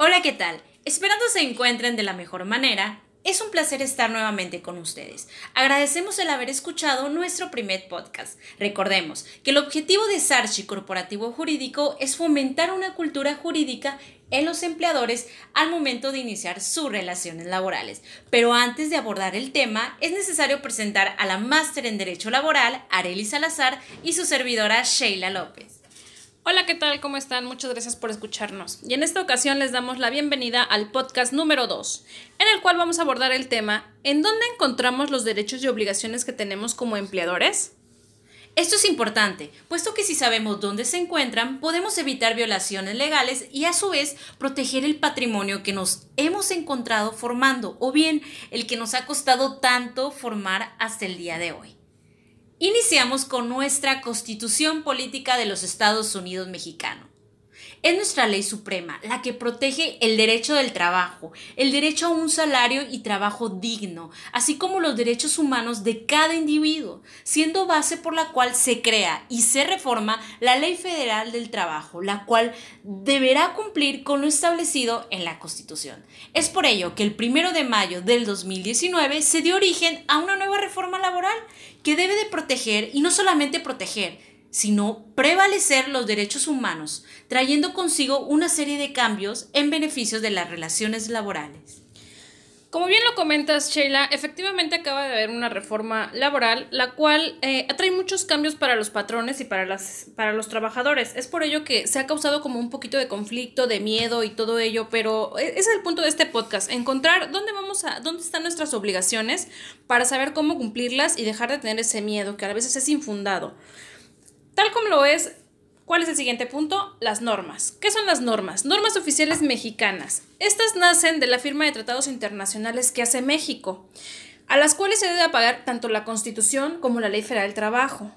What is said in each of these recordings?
Hola, ¿qué tal? Esperando se encuentren de la mejor manera. Es un placer estar nuevamente con ustedes. Agradecemos el haber escuchado nuestro primer podcast. Recordemos que el objetivo de Sarchi Corporativo Jurídico es fomentar una cultura jurídica en los empleadores al momento de iniciar sus relaciones laborales. Pero antes de abordar el tema, es necesario presentar a la máster en Derecho Laboral, Arely Salazar, y su servidora Sheila López. Hola, ¿qué tal? ¿Cómo están? Muchas gracias por escucharnos. Y en esta ocasión les damos la bienvenida al podcast número 2, en el cual vamos a abordar el tema ¿En dónde encontramos los derechos y obligaciones que tenemos como empleadores? Esto es importante, puesto que si sabemos dónde se encuentran, podemos evitar violaciones legales y a su vez proteger el patrimonio que nos hemos encontrado formando o bien el que nos ha costado tanto formar hasta el día de hoy. Iniciamos con nuestra Constitución Política de los Estados Unidos Mexicanos. Es nuestra ley suprema la que protege el derecho del trabajo, el derecho a un salario y trabajo digno, así como los derechos humanos de cada individuo, siendo base por la cual se crea y se reforma la Ley Federal del Trabajo, la cual deberá cumplir con lo establecido en la Constitución. Es por ello que el primero de mayo del 2019 se dio origen a una nueva reforma laboral que debe de proteger y no solamente proteger, sino prevalecer los derechos humanos, trayendo consigo una serie de cambios en beneficio de las relaciones laborales. Como bien lo comentas, Sheila, efectivamente acaba de haber una reforma laboral, la cual eh, atrae muchos cambios para los patrones y para, las, para los trabajadores. Es por ello que se ha causado como un poquito de conflicto, de miedo y todo ello, pero ese es el punto de este podcast, encontrar dónde vamos a, dónde están nuestras obligaciones para saber cómo cumplirlas y dejar de tener ese miedo que a veces es infundado. Tal como lo es, ¿cuál es el siguiente punto? Las normas. ¿Qué son las normas? Normas oficiales mexicanas. Estas nacen de la firma de tratados internacionales que hace México, a las cuales se debe apagar tanto la Constitución como la Ley Federal del Trabajo.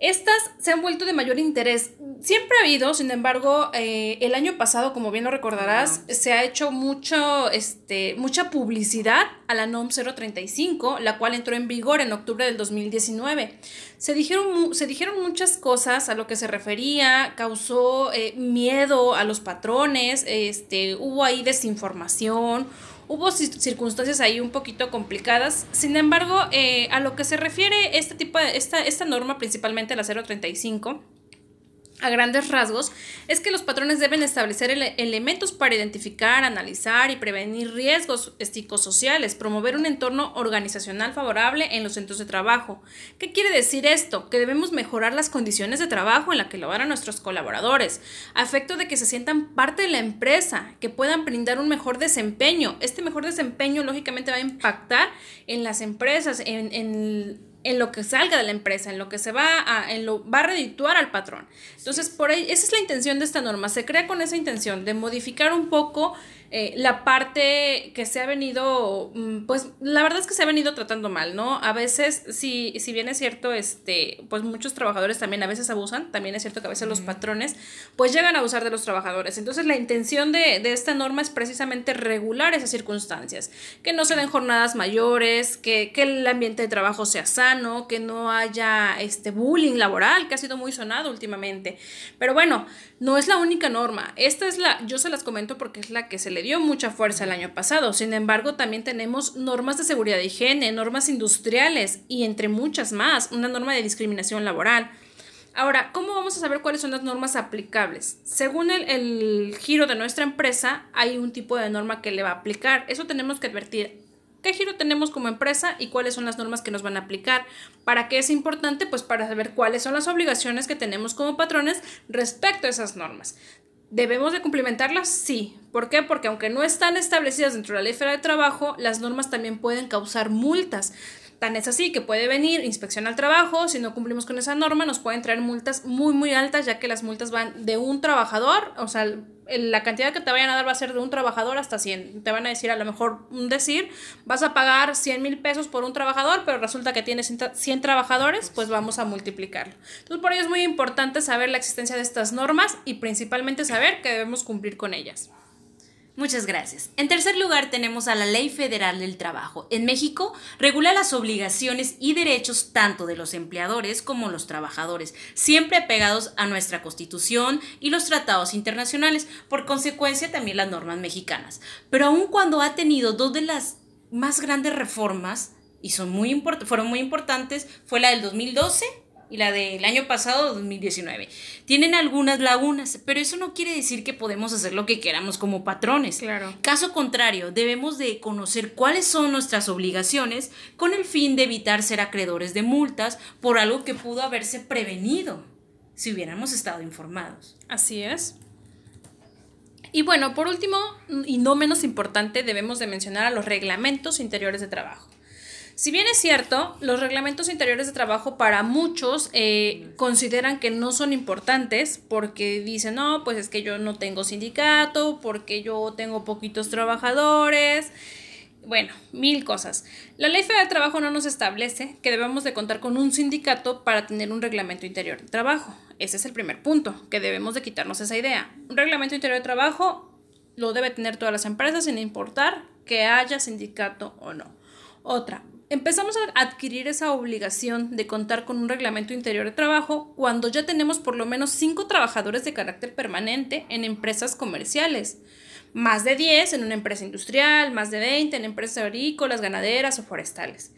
Estas se han vuelto de mayor interés. Siempre ha habido, sin embargo, eh, el año pasado, como bien lo recordarás, se ha hecho mucho, este, mucha publicidad a la NOM 035, la cual entró en vigor en octubre del 2019. Se dijeron, se dijeron muchas cosas a lo que se refería, causó eh, miedo a los patrones, este, hubo ahí desinformación, Hubo circunstancias ahí un poquito complicadas. Sin embargo, eh, a lo que se refiere este tipo de, esta, esta norma, principalmente la 035, a grandes rasgos, es que los patrones deben establecer elementos para identificar, analizar y prevenir riesgos psicosociales, promover un entorno organizacional favorable en los centros de trabajo. ¿Qué quiere decir esto? Que debemos mejorar las condiciones de trabajo en las que laboran nuestros colaboradores, a efecto de que se sientan parte de la empresa, que puedan brindar un mejor desempeño. Este mejor desempeño lógicamente va a impactar en las empresas, en, en en lo que salga de la empresa, en lo que se va a, en lo, va a redituar al patrón. Entonces, por ahí, esa es la intención de esta norma. Se crea con esa intención de modificar un poco eh, la parte que se ha venido, mm, pues la verdad es que se ha venido tratando mal, ¿no? A veces, si, si bien es cierto, este, pues muchos trabajadores también a veces abusan, también es cierto que a veces los patrones, pues llegan a abusar de los trabajadores. Entonces, la intención de, de esta norma es precisamente regular esas circunstancias, que no se den jornadas mayores, que, que el ambiente de trabajo sea sano, que no haya este bullying laboral, que ha sido muy sonado últimamente. Pero bueno, no es la única norma. Esta es la, yo se las comento porque es la que se le dio mucha fuerza el año pasado. Sin embargo, también tenemos normas de seguridad de higiene, normas industriales y entre muchas más, una norma de discriminación laboral. Ahora, ¿cómo vamos a saber cuáles son las normas aplicables? Según el, el, giro de nuestra empresa, hay un tipo de norma que le va a aplicar. Eso tenemos que advertir. ¿Qué giro tenemos como empresa y cuáles son las normas que nos van a aplicar? ¿Para qué es importante? Pues para saber cuáles son las obligaciones que tenemos como patrones respecto a esas normas. ¿Debemos de cumplimentarlas? Sí. ¿Por qué? Porque aunque no están establecidas dentro de la ley de trabajo, las normas también pueden causar multas. Tan es así que puede venir inspección al trabajo, si no cumplimos con esa norma nos pueden traer multas muy muy altas ya que las multas van de un trabajador, o sea, la cantidad que te vayan a dar va a ser de un trabajador hasta 100. Te van a decir a lo mejor un decir, vas a pagar 100 mil pesos por un trabajador, pero resulta que tienes 100 trabajadores, pues vamos a multiplicarlo. Entonces por ello es muy importante saber la existencia de estas normas y principalmente saber que debemos cumplir con ellas. Muchas gracias. En tercer lugar tenemos a la Ley Federal del Trabajo. En México regula las obligaciones y derechos tanto de los empleadores como los trabajadores, siempre apegados a nuestra Constitución y los tratados internacionales, por consecuencia también las normas mexicanas. Pero aun cuando ha tenido dos de las más grandes reformas, y son muy fueron muy importantes, fue la del 2012 y la del año pasado, 2019. Tienen algunas lagunas, pero eso no quiere decir que podemos hacer lo que queramos como patrones. Claro. Caso contrario, debemos de conocer cuáles son nuestras obligaciones con el fin de evitar ser acreedores de multas por algo que pudo haberse prevenido si hubiéramos estado informados. Así es. Y bueno, por último, y no menos importante, debemos de mencionar a los reglamentos interiores de trabajo. Si bien es cierto, los reglamentos interiores de trabajo para muchos eh, consideran que no son importantes porque dicen, no, pues es que yo no tengo sindicato, porque yo tengo poquitos trabajadores, bueno, mil cosas. La Ley Federal de Trabajo no nos establece que debemos de contar con un sindicato para tener un reglamento interior de trabajo. Ese es el primer punto, que debemos de quitarnos esa idea. Un reglamento interior de trabajo lo debe tener todas las empresas sin importar que haya sindicato o no. Otra, empezamos a adquirir esa obligación de contar con un reglamento interior de trabajo cuando ya tenemos por lo menos cinco trabajadores de carácter permanente en empresas comerciales, más de 10 en una empresa industrial, más de 20 en empresas agrícolas, ganaderas o forestales.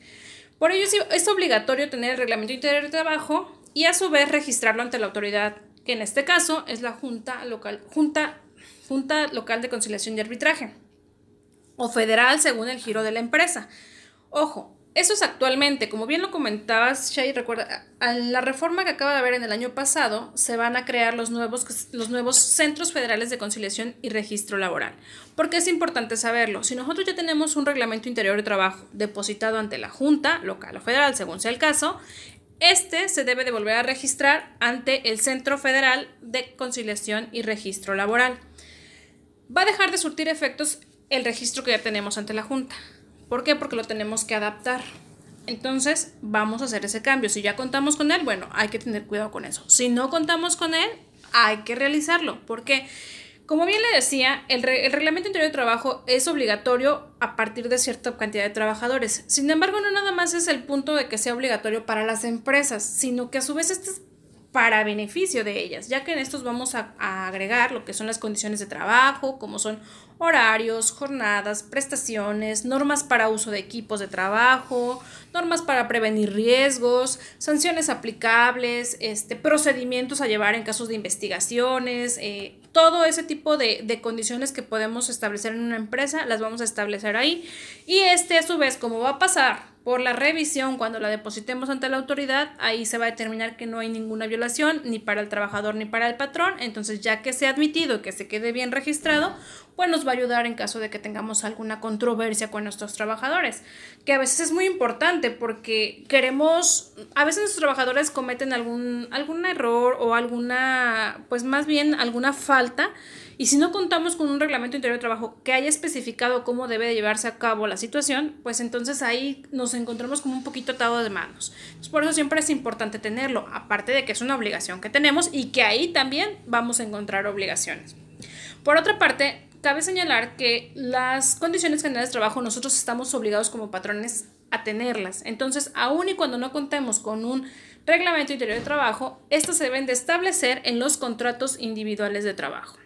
Por ello es obligatorio tener el reglamento interior de trabajo y a su vez registrarlo ante la autoridad, que en este caso es la Junta Local, Junta, Junta Local de Conciliación y Arbitraje, o federal según el giro de la empresa. Ojo, eso es actualmente, como bien lo comentabas, Shay, recuerda, a la reforma que acaba de haber en el año pasado, se van a crear los nuevos, los nuevos centros federales de conciliación y registro laboral. Porque es importante saberlo. Si nosotros ya tenemos un reglamento interior de trabajo depositado ante la Junta, local o federal, según sea el caso, este se debe de volver a registrar ante el Centro Federal de Conciliación y Registro Laboral. Va a dejar de surtir efectos el registro que ya tenemos ante la Junta. ¿Por qué? Porque lo tenemos que adaptar. Entonces, vamos a hacer ese cambio. Si ya contamos con él, bueno, hay que tener cuidado con eso. Si no contamos con él, hay que realizarlo. Porque, como bien le decía, el, reglamento interior de trabajo es obligatorio a partir de cierta cantidad de trabajadores. Sin embargo, no nada más es el punto de que sea obligatorio para las empresas, sino que a su vez este es para beneficio de ellas, ya que en estos vamos a, agregar lo que son las condiciones de trabajo, como son horarios, jornadas, prestaciones, normas para uso de equipos de trabajo, normas para prevenir riesgos, sanciones aplicables, este, procedimientos a llevar en casos de investigaciones, eh, todo ese tipo de, de, condiciones que podemos establecer en una empresa, las vamos a establecer ahí. Y este a su vez, como va a pasar por la revisión, cuando la depositemos ante la autoridad, ahí se va a determinar que no hay ninguna violación ni para el trabajador ni para el patrón. Entonces, ya que sea admitido que se quede bien registrado, pues nos va a ayudar en caso de que tengamos alguna controversia con nuestros trabajadores, que a veces es muy importante porque queremos, a veces nuestros trabajadores cometen algún, algún error o alguna, pues más bien alguna falta y si no contamos con un reglamento interior de trabajo que haya especificado cómo debe llevarse a cabo la situación, pues entonces ahí nos encontramos como un poquito atado de manos. por eso siempre es importante tenerlo, aparte de que es una obligación que tenemos y que ahí también vamos a encontrar obligaciones. Por otra parte, cabe señalar que las condiciones generales de trabajo nosotros estamos obligados como patrones a tenerlas. Entonces, aun y cuando no contemos con un reglamento interior de trabajo, estos se deben de establecer en los contratos individuales de trabajo.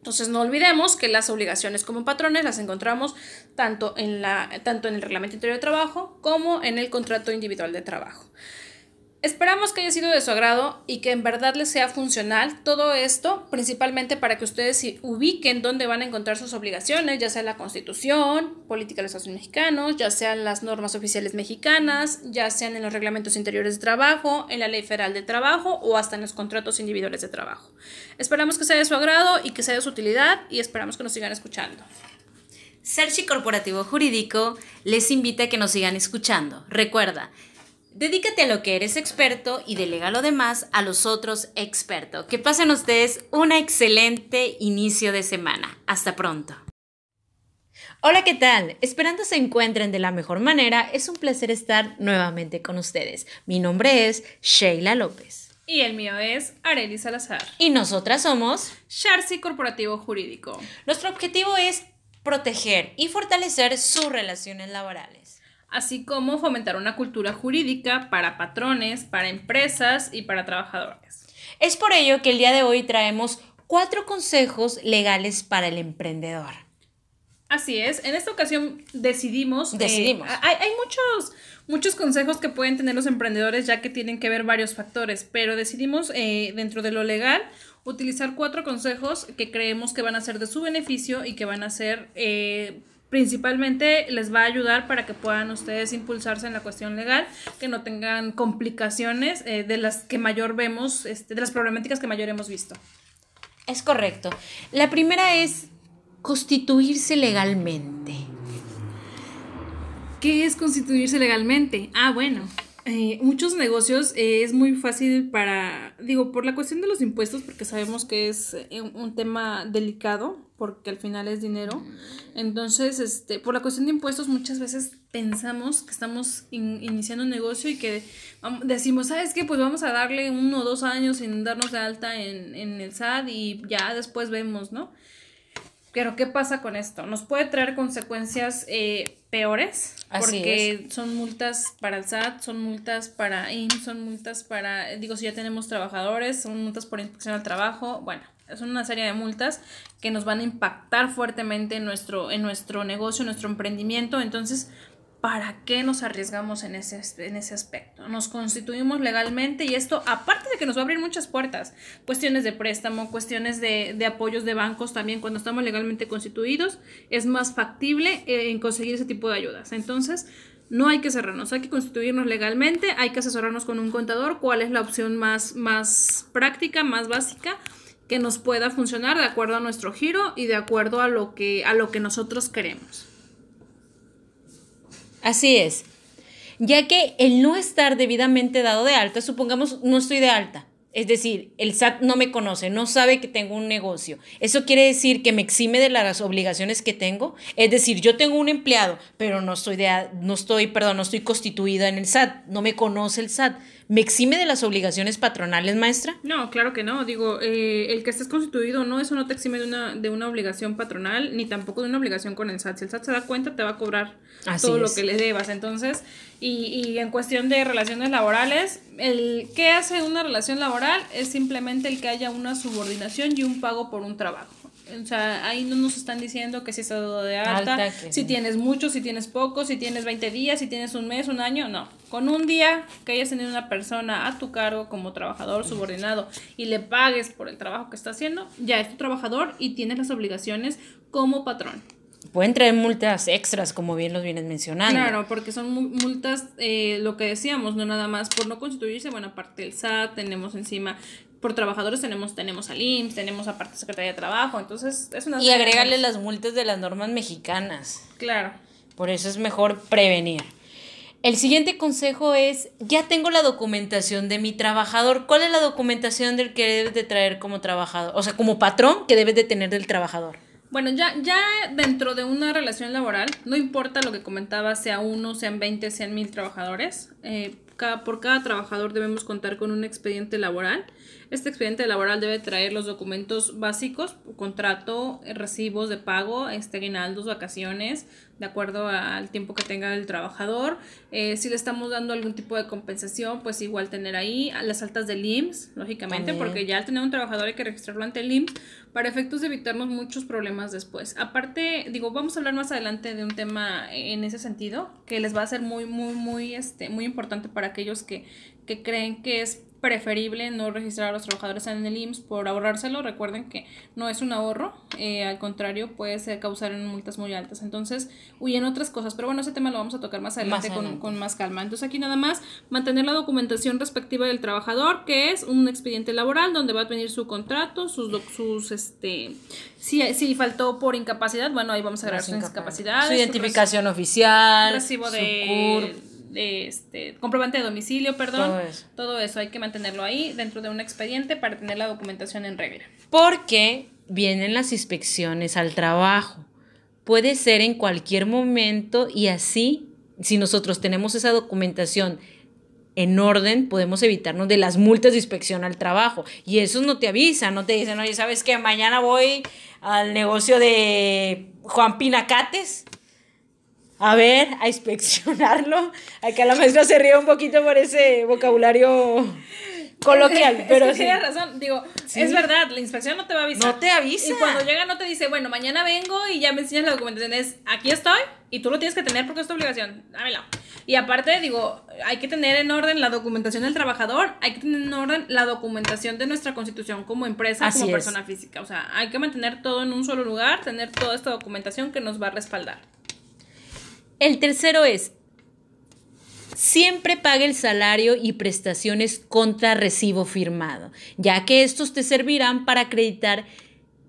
Entonces no olvidemos que las obligaciones como patrones las encontramos tanto en, la, tanto en el reglamento interior de trabajo como en el contrato individual de trabajo. Esperamos que haya sido de su agrado y que en verdad les sea funcional todo esto, principalmente para que ustedes ubiquen dónde van a encontrar sus obligaciones, ya sea la Constitución, política de los Estados mexicanos, ya sean las normas oficiales mexicanas, ya sean en los reglamentos interiores de trabajo, en la Ley Federal de Trabajo o hasta en los contratos individuales de trabajo. Esperamos que sea de su agrado y que sea de su utilidad y esperamos que nos sigan escuchando. Sergi Corporativo Jurídico les invita a que nos sigan escuchando. Recuerda, Dedícate a lo que eres experto y delega lo demás a los otros expertos. Que pasen ustedes un excelente inicio de semana. Hasta pronto. Hola, ¿qué tal? Esperando se encuentren de la mejor manera, es un placer estar nuevamente con ustedes. Mi nombre es Sheila López. Y el mío es Arely Salazar. Y nosotras somos Sharsi Corporativo Jurídico. Nuestro objetivo es proteger y fortalecer sus relaciones laborales. Así como fomentar una cultura jurídica para patrones, para empresas y para trabajadores. Es por ello que el día de hoy traemos cuatro consejos legales para el emprendedor. Así es, en esta ocasión decidimos... eh, Decidimos. hay, hay muchos, muchos consejos que pueden tener los emprendedores ya que tienen que ver varios factores, pero decidimos eh, dentro de lo legal utilizar cuatro consejos que creemos que van a ser de su beneficio y que van a ser... eh, principalmente les va a ayudar para que puedan ustedes impulsarse en la cuestión legal, que no tengan complicaciones eh, de las que mayor vemos, este, de las problemáticas que mayor hemos visto. Es correcto. La primera es constituirse legalmente. ¿Qué es constituirse legalmente? Ah, bueno. eh, muchos negocios eh, es muy fácil para, digo, por la cuestión de los impuestos, porque sabemos que es eh, un, un tema delicado, porque al final es dinero. Entonces, este, por la cuestión de impuestos, muchas veces pensamos que estamos in- iniciando un negocio y que decimos, ¿sabes qué? Pues vamos a darle uno o dos años sin darnos de alta en, en el SAT y ya después vemos, ¿no? Pero ¿qué pasa con esto? Nos puede traer consecuencias eh, peores Así porque son multas para el SAT, son multas para IMSS, son multas para, digo, si ya tenemos trabajadores, son multas por inspección al trabajo, bueno, son una serie de multas que nos van a impactar fuertemente en nuestro, en nuestro negocio, en nuestro emprendimiento, entonces, ¿para qué nos arriesgamos en ese, en ese aspecto? Nos constituimos legalmente y esto, aparte de que nos va a abrir muchas puertas, cuestiones de préstamo, cuestiones de, de apoyos de bancos también, cuando estamos legalmente constituidos, es más factible eh, en conseguir ese tipo de ayudas. Entonces, no hay que cerrarnos, hay que constituirnos legalmente, hay que asesorarnos con un contador, cuál es la opción más, más práctica, más básica que nos pueda funcionar de acuerdo a nuestro giro y de acuerdo a lo que, a lo que nosotros queremos. Así es. Ya que el no estar debidamente dado de alta, supongamos no estoy de alta. Es decir, el SAT no me conoce, no sabe que tengo un negocio. Eso quiere decir que me exime de las obligaciones que tengo. Es decir, yo tengo un empleado, pero no estoy de no estoy, perdón, no estoy constituida en el SAT, no me conoce el SAT. ¿Me exime de las obligaciones patronales, maestra? No, claro que no. Digo, eh, el que estés constituido no, eso no te exime de una, de una obligación patronal, ni tampoco de una obligación con el SAT. Si el SAT se da cuenta, te va a cobrar Así todo lo que le debas. Entonces, y, y en cuestión de relaciones laborales, el ¿qué hace una relación laboral? Es simplemente el que haya una subordinación y un pago por un trabajo. O sea, ahí no nos están diciendo que si estás de alta, Alta, que si tienes mucho, si tienes poco, si tienes 20 días, si tienes un mes, un año, no. Con un día que hayas tenido una persona a tu cargo como trabajador subordinado y le pagues por el trabajo que está haciendo, ya es tu trabajador y tienes las obligaciones como patrón. Pueden traer multas extras, como bien los vienes mencionando. Claro, porque son mu- multas, eh, lo que decíamos, no nada más por no constituirse, bueno, aparte del SAT, tenemos encima, por trabajadores tenemos, tenemos al IMSS, tenemos aparte Secretaría de Trabajo, entonces es una... Y agregarle las multas de las normas mexicanas. Claro. Por eso es mejor prevenir. El siguiente consejo es, ya tengo la documentación de mi trabajador. ¿Cuál es la documentación del que debes de traer como trabajador? O sea, como patrón que debes de tener del trabajador. Bueno, ya, ya dentro de una relación laboral, no importa lo que comentaba, sea uno, sean 20, sean mil trabajadores, eh, cada, por cada trabajador debemos contar con un expediente laboral. Este expediente laboral debe traer los documentos básicos, contrato, recibos de pago, este, aguinaldos, vacaciones, de acuerdo al tiempo que tenga el trabajador. Eh, si le estamos dando algún tipo de compensación, pues igual tener ahí las altas del IMSS, lógicamente, También. porque ya al tener un trabajador hay que registrarlo ante el IMSS para efectos de evitarnos muchos problemas después. Aparte, digo, vamos a hablar más adelante de un tema en ese sentido que les va a ser muy, muy, muy, este, muy importante para aquellos que, que creen que es preferible no registrar a los trabajadores en el IMSS por ahorrárselo. Recuerden que no es un ahorro, eh, al contrario, puede ser causar en multas muy altas. Entonces, huyen otras cosas. Pero bueno, ese tema lo vamos a tocar más adelante, con, adelante. con más calma. Entonces, aquí nada más mantener la documentación respectiva del trabajador, que es un expediente laboral donde va a venir su contrato, sus, sus este, si, si faltó por incapacidad, bueno, ahí vamos a agregar sus incapacidades. Su su identificación oficial. recibo su de, este comprobante de domicilio, perdón. Todo eso. Todo eso hay que mantenerlo ahí dentro de un expediente para tener la documentación en regla. Porque vienen las inspecciones al trabajo. Puede ser en cualquier momento y así, si nosotros tenemos esa documentación en orden, podemos evitarnos de las multas de inspección al trabajo. Y esos no te avisan, no te dicen, oye, ¿sabes qué? Mañana voy al negocio de Juan Pinacates a ver, a inspeccionarlo. Acá la maestra se ríe un poquito por ese vocabulario coloquial, pero es que sí. razón, digo, es verdad, la inspección no te va a avisar. No te avisa. Y cuando llega no te dice, bueno, mañana vengo y ya me enseñas la documentación, es, aquí estoy y tú lo tienes que tener porque es tu obligación, dámelo. Y aparte, digo, hay que tener en orden la documentación del trabajador, hay que tener en orden la documentación de nuestra constitución como empresa, como persona física. O sea, hay que mantener todo en un solo lugar, tener toda esta documentación que nos va a respaldar. El tercero es, siempre pague el salario y prestaciones contra recibo firmado, ya que estos te servirán para acreditar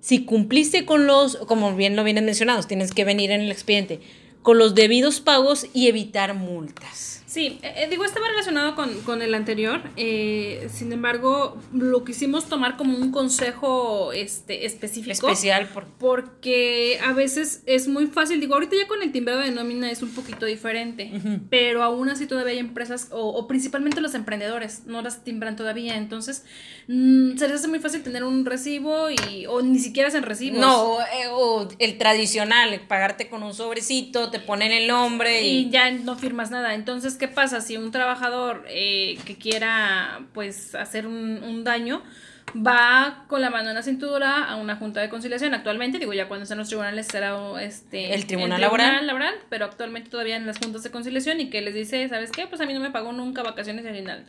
si cumpliste con los, como bien lo vienen mencionados, tienes que venir en el expediente, con los debidos pagos y evitar multas. Sí, eh, eh, digo, estaba relacionado con, el anterior, eh, sin embargo, lo quisimos tomar como un consejo este, específico. Especial. Por... Porque a veces es muy fácil, digo, ahorita ya con el timbrado de nómina es un poquito diferente, pero aún así todavía hay empresas, o, principalmente los emprendedores, no las timbran todavía, entonces mm, se les hace muy fácil tener un recibo y, o ni siquiera hacen recibos. No, o el tradicional, pagarte con un sobrecito, te ponen el nombre y... y ya no firmas nada, entonces ¿qué pasa si un trabajador eh, que quiera pues hacer un, daño va con la mano en la cintura a una junta de conciliación actualmente, digo ya cuando están los tribunales será este el tribunal, laboral. laboral, pero actualmente todavía en las juntas de conciliación y que les dice, ¿sabes qué? Pues a mí no me pagó nunca vacaciones y aguinaldo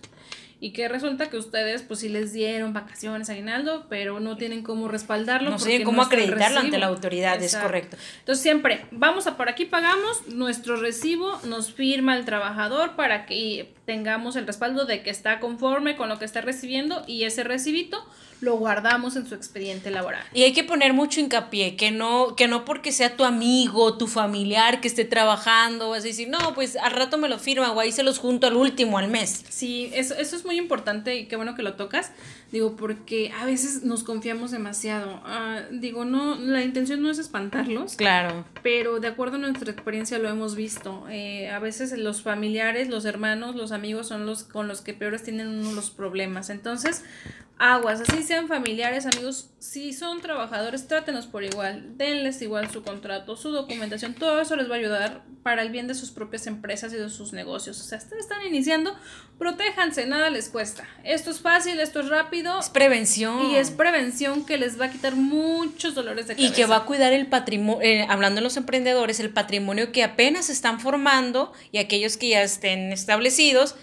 y que resulta que ustedes pues sí les dieron vacaciones a aguinaldo, pero no tienen cómo respaldarlo. No tienen cómo acreditarlo ante la autoridad, es correcto. Entonces siempre, vamos a por aquí pagamos, nuestro recibo nos firma el trabajador para que tengamos el respaldo de que está conforme con lo que está recibiendo y ese recibito lo guardamos en su expediente laboral. Y hay que poner mucho hincapié, que no, que no porque sea tu amigo, tu familiar que esté trabajando, vas a decir, no, pues al rato me lo firma o ahí se los junto al último, al mes. Sí, eso, eso es muy importante y qué bueno que lo tocas, digo, porque a veces nos confiamos demasiado. Ah, digo, no, la intención no es espantarlos. Claro. Pero de acuerdo a nuestra experiencia lo hemos visto. Eh, a veces los familiares, los hermanos, los amigos son los con los que peores tienen uno los problemas. Entonces, aguas, así sean familiares, amigos, si son trabajadores, trátenos por igual, denles igual su contrato, su documentación, todo eso les va a ayudar para el bien de sus propias empresas y de sus negocios. O sea, ustedes están iniciando, protéjanse, nada les cuesta. Esto es fácil, esto es rápido. Es prevención. Y es prevención que les va a quitar muchos dolores de cabeza. Y que va a cuidar el patrimonio, eh, hablando de los emprendedores, el patrimonio que apenas están formando y aquellos que ya estén establecidos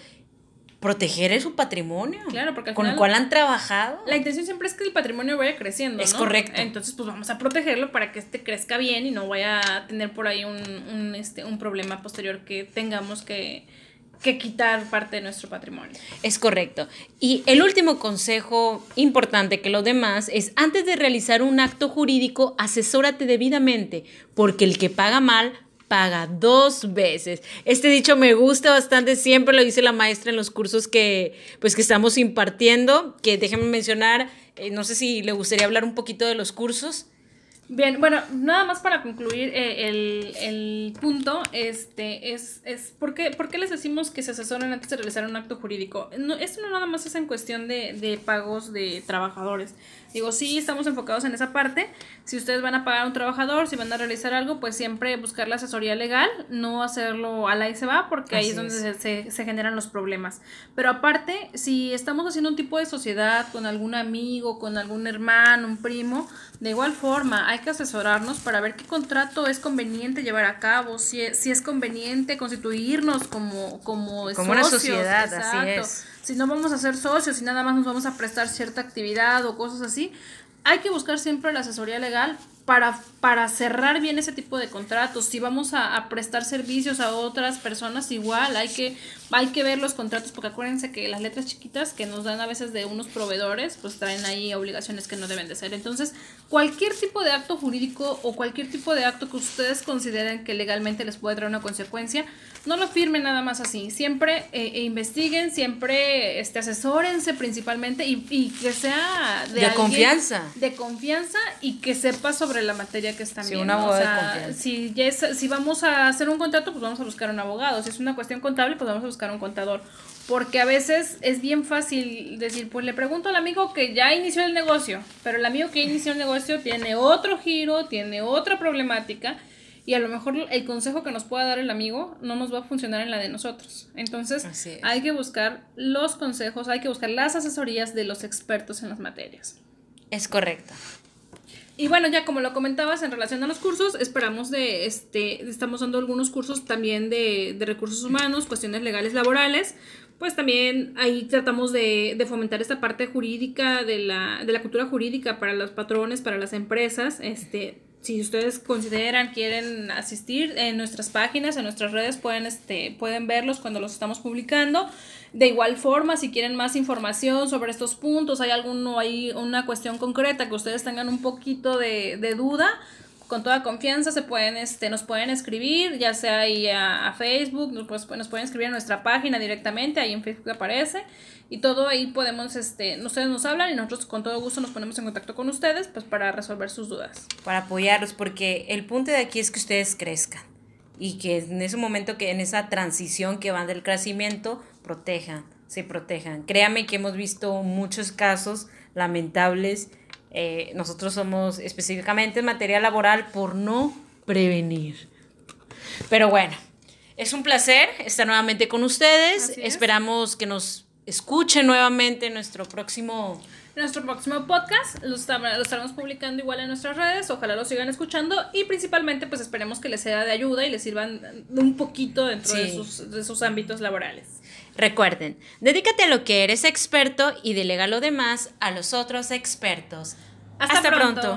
proteger su patrimonio. Claro, porque con el cual han trabajado. La intención siempre es que el patrimonio vaya creciendo. Es correcto. Entonces, pues vamos a protegerlo para que este crezca bien y no vaya a tener por ahí un, este, un problema posterior que tengamos que, que quitar parte de nuestro patrimonio. Es correcto. Y el último consejo importante que lo demás es, antes de realizar un acto jurídico, asesórate debidamente, porque el que paga mal paga dos veces. Este dicho me gusta bastante, siempre lo dice la maestra en los cursos que, pues, que estamos impartiendo, que déjenme mencionar, eh, no sé si le gustaría hablar un poquito de los cursos. Bien, bueno, nada más para concluir eh, el, punto, este, es, es ¿por qué, ¿por, qué, les decimos que se asesoren antes de realizar un acto jurídico? No, esto no nada más es en cuestión de, de pagos de trabajadores. Digo, sí, estamos enfocados en esa parte. Si ustedes van a pagar a un trabajador, si van a realizar algo, pues siempre buscar la asesoría legal, no hacerlo a la y se va, porque ahí es donde Se, se, generan los problemas. Pero aparte, si estamos haciendo un tipo de sociedad con algún amigo, con algún hermano, un primo, de igual forma, hay que asesorarnos para ver qué contrato es conveniente llevar a cabo, si es, si es conveniente constituirnos como, como, como una sociedad, así es. Si no vamos a ser socios y nada más nos vamos a prestar cierta actividad o cosas así, hay que buscar siempre la asesoría legal para, para cerrar bien ese tipo de contratos. Si vamos a, prestar servicios a otras personas, igual hay que, hay que ver los contratos, porque acuérdense que las letras chiquitas que nos dan a veces de unos proveedores, pues traen ahí obligaciones que no deben de ser. Entonces, cualquier tipo de acto jurídico o cualquier tipo de acto que ustedes consideren que legalmente les puede traer una consecuencia, no lo firmen nada más así. Siempre eh, e investiguen, siempre este, asesórense principalmente y, y que sea de, de confianza. De confianza y que sepa sobre la materia que están sí, viendo. si, si vamos a hacer un contrato, pues vamos a buscar un abogado. Si es una cuestión contable, pues vamos a buscar un contador. porque a veces es bien fácil decir, pues le pregunto al amigo que ya inició el negocio, pero el amigo que inició el negocio tiene otro giro, tiene otra problemática y a lo mejor el consejo que nos pueda dar el amigo no nos va a funcionar en la de nosotros. Entonces hay que buscar los consejos, hay que buscar las asesorías de los expertos en las materias. Es correcto. Y bueno, ya como lo comentabas en relación a los cursos, esperamos de, este, estamos dando algunos cursos también de, de recursos humanos, cuestiones legales laborales, pues también ahí tratamos de, de, fomentar esta parte jurídica de la, de la cultura jurídica para los patrones, para las empresas, este, si ustedes consideran, quieren asistir en nuestras páginas, en nuestras redes, pueden, este, pueden verlos cuando los estamos publicando. De igual forma, si quieren más información sobre estos puntos, hay alguno, hay una cuestión concreta que ustedes tengan un poquito de, de duda, con toda confianza se pueden, este, nos pueden escribir, ya sea ahí a, Facebook, nos, nos pueden escribir a nuestra página directamente, ahí en Facebook aparece, y todo ahí podemos, este, ustedes nos hablan y nosotros con todo gusto nos ponemos en contacto con ustedes, pues para resolver sus dudas. Para apoyarlos, porque el punto de aquí es que ustedes crezcan y que en ese momento que en esa transición que van del crecimiento, protejan, se protejan. Créame que hemos visto muchos casos lamentables eh, nosotros somos específicamente en materia laboral por no prevenir. Pero bueno, es un placer estar nuevamente con ustedes. Esperamos que nos escuchen nuevamente en nuestro próximo nuestro próximo podcast. Lo, estaremos publicando igual en nuestras redes. Ojalá lo sigan escuchando. Y principalmente, pues esperemos que les sea de ayuda y les sirvan un poquito dentro de, sus, de, sus, ámbitos laborales. Recuerden, dedícate a lo que eres experto y delega lo demás a los otros expertos. Hasta, pronto.